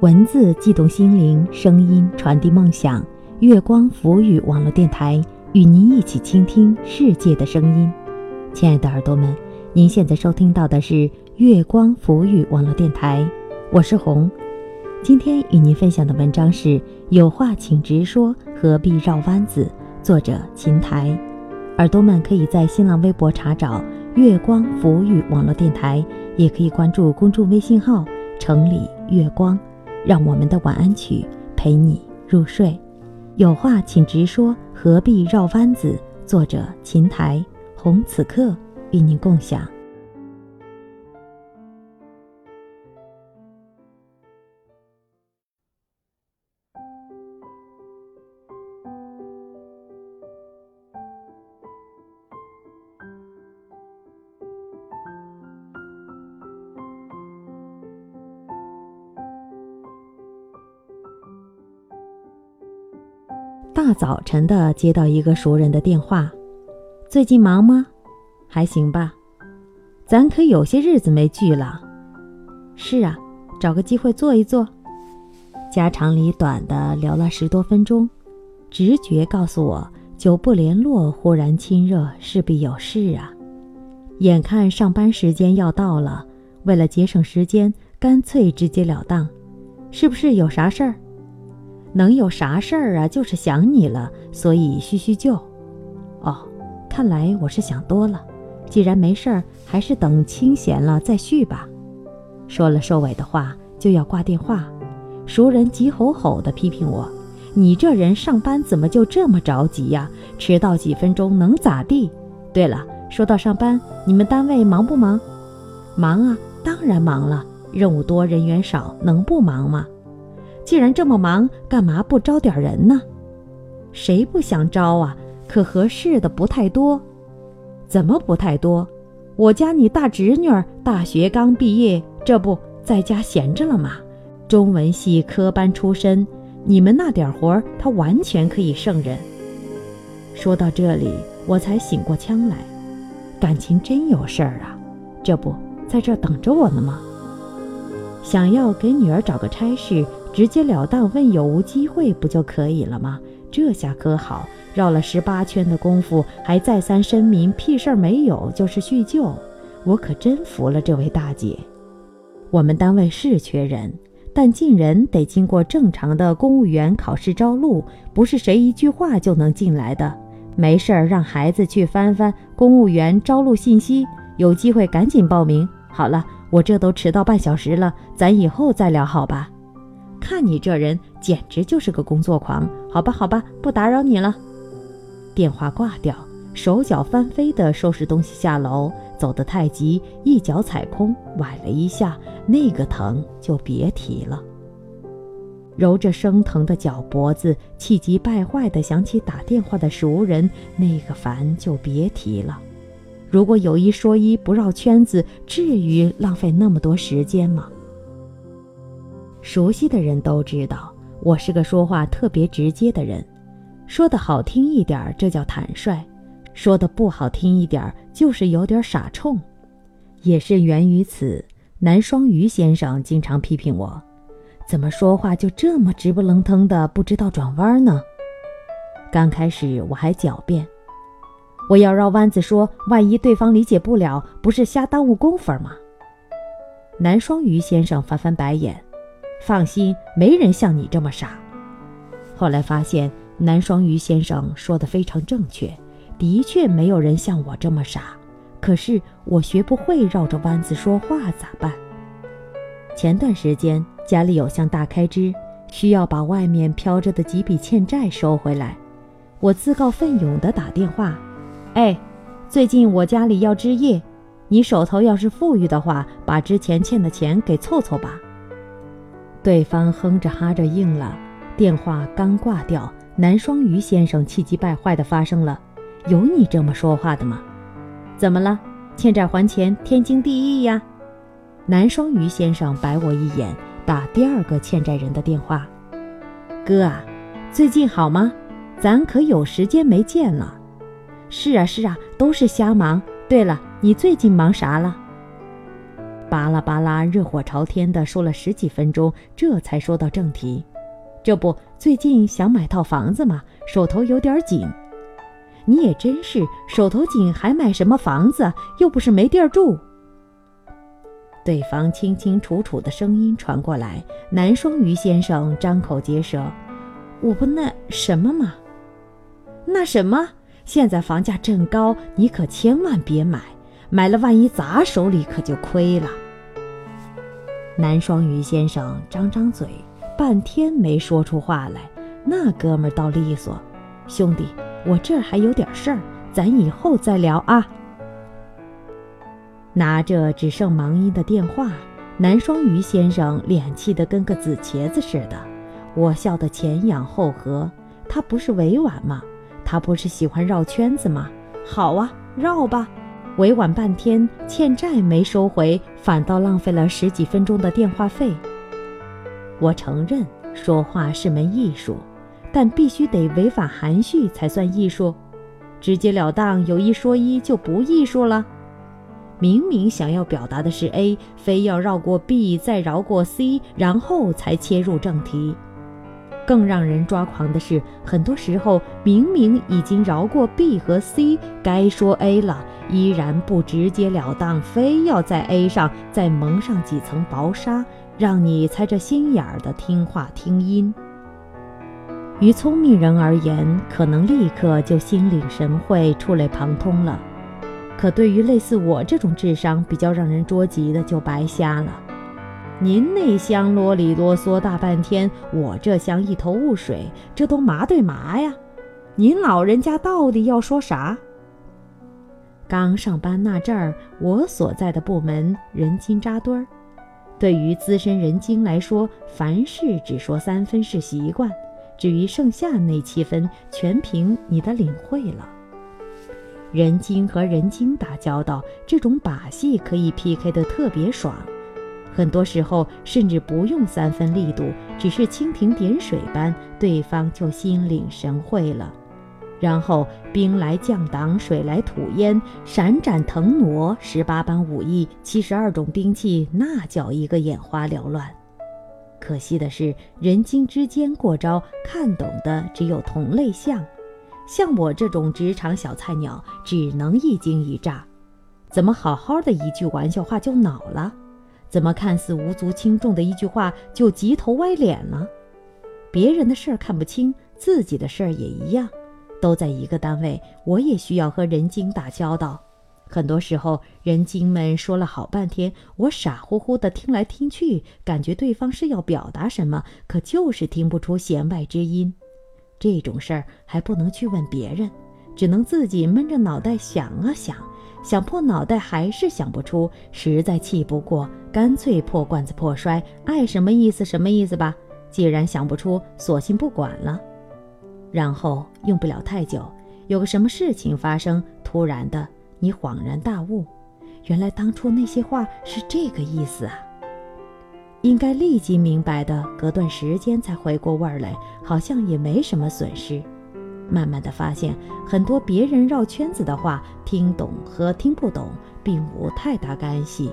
文字悸动心灵，声音传递梦想。月光浮语网络电台与您一起倾听世界的声音。亲爱的耳朵们，您现在收听到的是月光浮语网络电台，我是红。今天与您分享的文章是《有话请直说，何必绕弯子》，作者秦台。耳朵们可以在新浪微博查找“月光浮语网络电台”，也可以关注公众微信号“城里月光”。让我们的晚安曲陪你入睡，有话请直说，何必绕弯子？作者：琴台红，此刻与您共享。大早晨的接到一个熟人的电话，最近忙吗？还行吧，咱可有些日子没聚了。是啊，找个机会坐一坐。家长里短的聊了十多分钟，直觉告诉我，久不联络，忽然亲热，势必有事啊。眼看上班时间要到了，为了节省时间，干脆直截了当，是不是有啥事儿？能有啥事儿啊？就是想你了，所以叙叙旧。哦，看来我是想多了。既然没事儿，还是等清闲了再叙吧。说了收尾的话，就要挂电话。熟人急吼吼地批评我：“你这人上班怎么就这么着急呀？迟到几分钟能咋地？对了，说到上班，你们单位忙不忙？忙啊，当然忙了。任务多，人员少，能不忙吗？”既然这么忙，干嘛不招点人呢？谁不想招啊？可合适的不太多。怎么不太多？我家你大侄女大学刚毕业，这不在家闲着了吗？中文系科班出身，你们那点活儿她完全可以胜任。说到这里，我才醒过腔来，感情真有事儿啊！这不在这等着我呢吗？想要给女儿找个差事。直截了当问有无机会不就可以了吗？这下可好，绕了十八圈的功夫，还再三声明屁事儿没有，就是叙旧。我可真服了这位大姐。我们单位是缺人，但进人得经过正常的公务员考试招录，不是谁一句话就能进来的。没事儿，让孩子去翻翻公务员招录信息，有机会赶紧报名。好了，我这都迟到半小时了，咱以后再聊好吧？看你这人简直就是个工作狂，好吧，好吧，不打扰你了。电话挂掉，手脚翻飞的收拾东西下楼，走得太急，一脚踩空，崴了一下，那个疼就别提了。揉着生疼的脚脖子，气急败坏地想起打电话的熟人，那个烦就别提了。如果有一说一，不绕圈子，至于浪费那么多时间吗？熟悉的人都知道，我是个说话特别直接的人。说的好听一点，这叫坦率；说的不好听一点，就是有点傻冲。也是源于此，南双鱼先生经常批评我，怎么说话就这么直不愣登的，不知道转弯呢？刚开始我还狡辩，我要绕弯子说，万一对方理解不了，不是瞎耽误功夫吗？南双鱼先生翻翻白眼。放心，没人像你这么傻。后来发现南双鱼先生说的非常正确，的确没有人像我这么傻。可是我学不会绕着弯子说话，咋办？前段时间家里有项大开支，需要把外面飘着的几笔欠债收回来。我自告奋勇地打电话：“哎，最近我家里要置业，你手头要是富裕的话，把之前欠的钱给凑凑吧。”对方哼着哈着应了，电话刚挂掉，南双鱼先生气急败坏地发声了：“有你这么说话的吗？怎么了？欠债还钱天经地义呀！”南双鱼先生白我一眼，打第二个欠债人的电话：“哥啊，最近好吗？咱可有时间没见了。”“是啊是啊，都是瞎忙。对了，你最近忙啥了？”巴拉巴拉，热火朝天的说了十几分钟，这才说到正题。这不，最近想买套房子嘛，手头有点紧。你也真是手头紧，还买什么房子？又不是没地儿住。对方清清楚楚的声音传过来，南双鱼先生张口结舌：“我不那什么嘛，那什么？现在房价正高，你可千万别买，买了万一砸手里可就亏了。”南双鱼先生张张嘴，半天没说出话来。那哥们儿倒利索：“兄弟，我这儿还有点事儿，咱以后再聊啊。”拿着只剩忙音的电话，南双鱼先生脸气得跟个紫茄子似的。我笑得前仰后合。他不是委婉吗？他不是喜欢绕圈子吗？好啊，绕吧。委婉半天，欠债没收回，反倒浪费了十几分钟的电话费。我承认说话是门艺术，但必须得违反含蓄才算艺术。直截了当，有一说一就不艺术了。明明想要表达的是 A，非要绕过 B，再绕过 C，然后才切入正题。更让人抓狂的是，很多时候明明已经饶过 B 和 C，该说 A 了，依然不直截了当，非要在 A 上再蒙上几层薄纱，让你猜着心眼儿的听话听音。于聪明人而言，可能立刻就心领神会，触类旁通了。可对于类似我这种智商比较让人捉急的，就白瞎了。您那厢啰里啰嗦大半天，我这厢一头雾水，这都麻对麻呀？您老人家到底要说啥？刚上班那阵儿，我所在的部门人精扎堆儿，对于资深人精来说，凡事只说三分是习惯，至于剩下那七分，全凭你的领会了。人精和人精打交道，这种把戏可以 PK 的特别爽，很多时候甚至不用三分力度，只是蜻蜓点水般，对方就心领神会了。然后兵来将挡，水来土掩，闪展腾挪，十八般武艺，七十二种兵器，那叫一个眼花缭乱。可惜的是，人精之间过招，看懂的只有同类项。像我这种职场小菜鸟，只能一惊一乍，怎么好好的一句玩笑话就恼了？怎么看似无足轻重的一句话就急头歪脸了？别人的事儿看不清，自己的事儿也一样。都在一个单位，我也需要和人精打交道。很多时候，人精们说了好半天，我傻乎乎的听来听去，感觉对方是要表达什么，可就是听不出弦外之音。这种事儿还不能去问别人，只能自己闷着脑袋想啊想，想破脑袋还是想不出，实在气不过，干脆破罐子破摔，爱什么意思什么意思吧。既然想不出，索性不管了。然后用不了太久，有个什么事情发生，突然的你恍然大悟，原来当初那些话是这个意思啊。应该立即明白的，隔段时间才回过味儿来，好像也没什么损失。慢慢的发现，很多别人绕圈子的话，听懂和听不懂并无太大干系。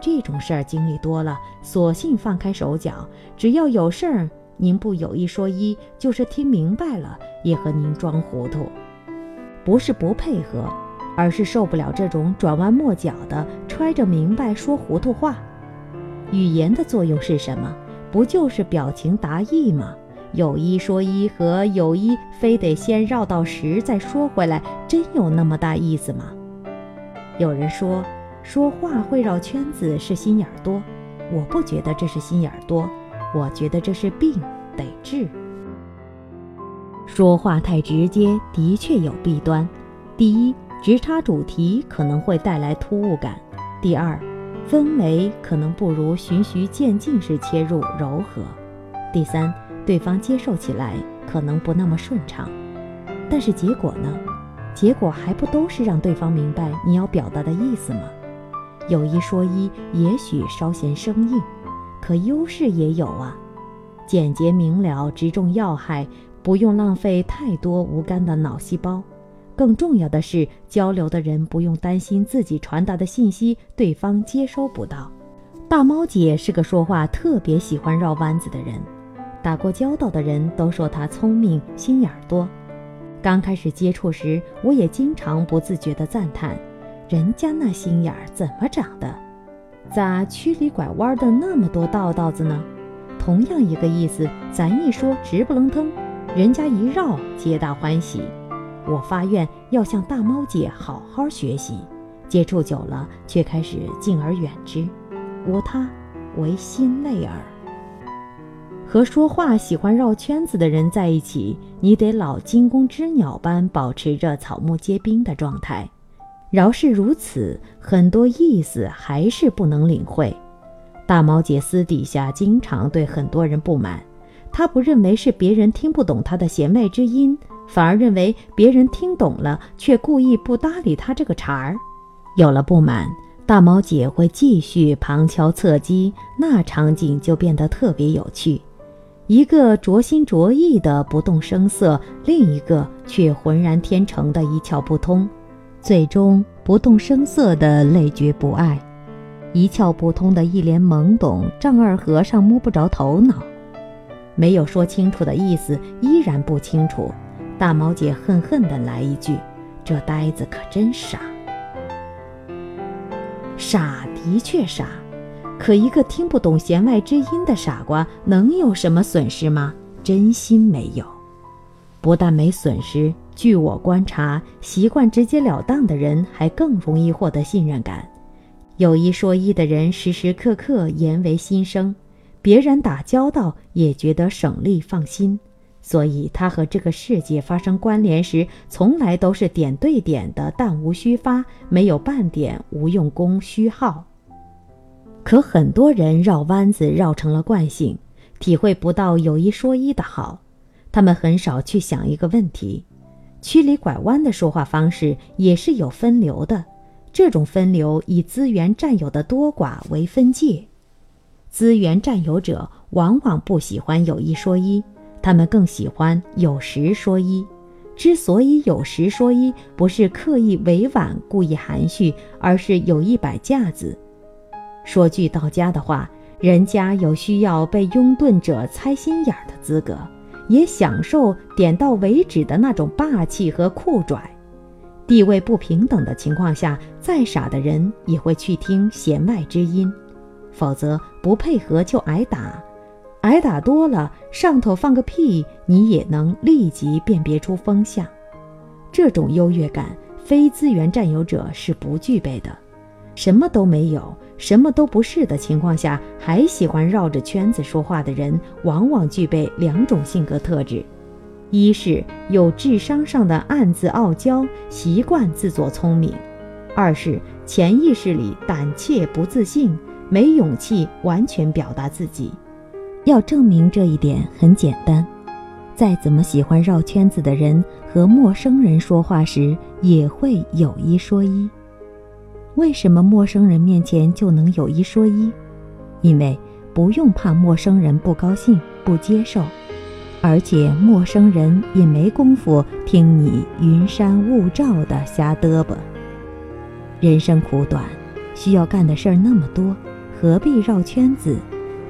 这种事儿经历多了，索性放开手脚，只要有事儿，您不有一说一，就是听明白了，也和您装糊涂。不是不配合，而是受不了这种转弯抹角的揣着明白说糊涂话。语言的作用是什么？不就是表情达意吗？有一说一和有一非得先绕到十再说回来，真有那么大意思吗？有人说，说话会绕圈子是心眼儿多，我不觉得这是心眼儿多，我觉得这是病，得治。说话太直接的确有弊端，第一，直插主题可能会带来突兀感；第二。氛围可能不如循序渐进式切入柔和。第三，对方接受起来可能不那么顺畅。但是结果呢？结果还不都是让对方明白你要表达的意思吗？有一说一，也许稍显生硬，可优势也有啊。简洁明了，直中要害，不用浪费太多无干的脑细胞。更重要的是，交流的人不用担心自己传达的信息对方接收不到，大猫姐是个说话特别喜欢绕弯子的人，打过交道的人都说他聪明、心眼多。刚开始接触时，我也经常不自觉地赞叹：“人家那心眼儿怎么长的？咋曲里拐弯的那么多道道子呢？”同样一个意思，咱一说直不楞登，人家一绕皆大欢喜。我发愿要向大猫姐好好学习，接触久了却开始敬而远之，无他，唯心累耳。和说话喜欢绕圈子的人在一起，你得老惊弓之鸟般保持着草木皆兵的状态。饶是如此，很多意思还是不能领会。大毛姐私底下经常对很多人不满，她不认为是别人听不懂她的弦外之音，反而认为别人听懂了，却故意不搭理她这个茬儿。有了不满，大毛姐会继续旁敲侧击，那场景就变得特别有趣。一个着心着意的不动声色，另一个却浑然天成的一窍不通，最终不动声色的累觉不爱，一窍不通的一脸懵懂，丈二和尚摸不着头脑，没有说清楚的意思，依然不清楚。大毛姐恨恨的来一句：“这呆子可真傻，傻的确傻。”可一个听不懂弦外之音的傻瓜，能有什么损失吗？真心没有。不但没损失，据我观察，习惯直截了当的人还更容易获得信任感。有一说一的人，时时刻刻言为心声，别人打交道也觉得省力放心。所以他和这个世界发生关联时，从来都是点对点的，弹无虚发，没有半点无用功虚耗。可很多人绕弯子绕成了惯性，体会不到有一说一的好。他们很少去想一个问题：曲里拐弯的说话方式也是有分流的。这种分流以资源占有的多寡为分界。资源占有者往往不喜欢有一说一，他们更喜欢有十说一。之所以有十说一，不是刻意委婉、故意含蓄，而是有一摆架子。说句到家的话，人家有需要被拥趸者猜心眼的资格，也享受点到为止的那种霸气和酷拽。地位不平等的情况下，再傻的人也会去听弦外之音，否则不配合就挨打。挨打多了，上头放个屁，你也能立即辨别出风向。这种优越感，非资源占有者是不具备的。什么都没有。什么都不是的情况下，还喜欢绕着圈子说话的人，往往具备两种性格特质：一是有智商上的暗自傲娇，习惯自作聪明；二是潜意识里胆怯不自信，没勇气完全表达自己。要证明这一点很简单，再怎么喜欢绕圈子的人，和陌生人说话时也会有一说一。为什么陌生人面前就能有一说一？因为不用怕陌生人不高兴、不接受，而且陌生人也没工夫听你云山雾罩的瞎嘚啵。人生苦短，需要干的事儿那么多，何必绕圈子？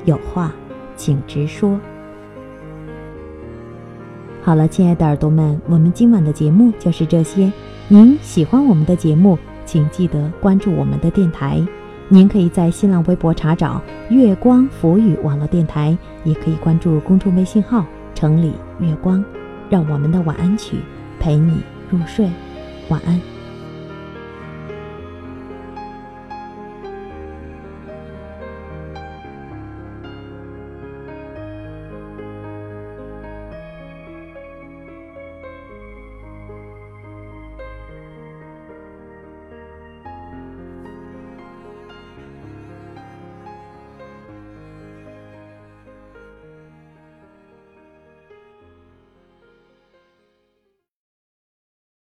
有话请直说。好了，亲爱的耳朵们，我们今晚的节目就是这些。您喜欢我们的节目？请记得关注我们的电台，您可以在新浪微博查找“月光浮语网络电台”，也可以关注公众微信号“城里月光”，让我们的晚安曲陪你入睡，晚安。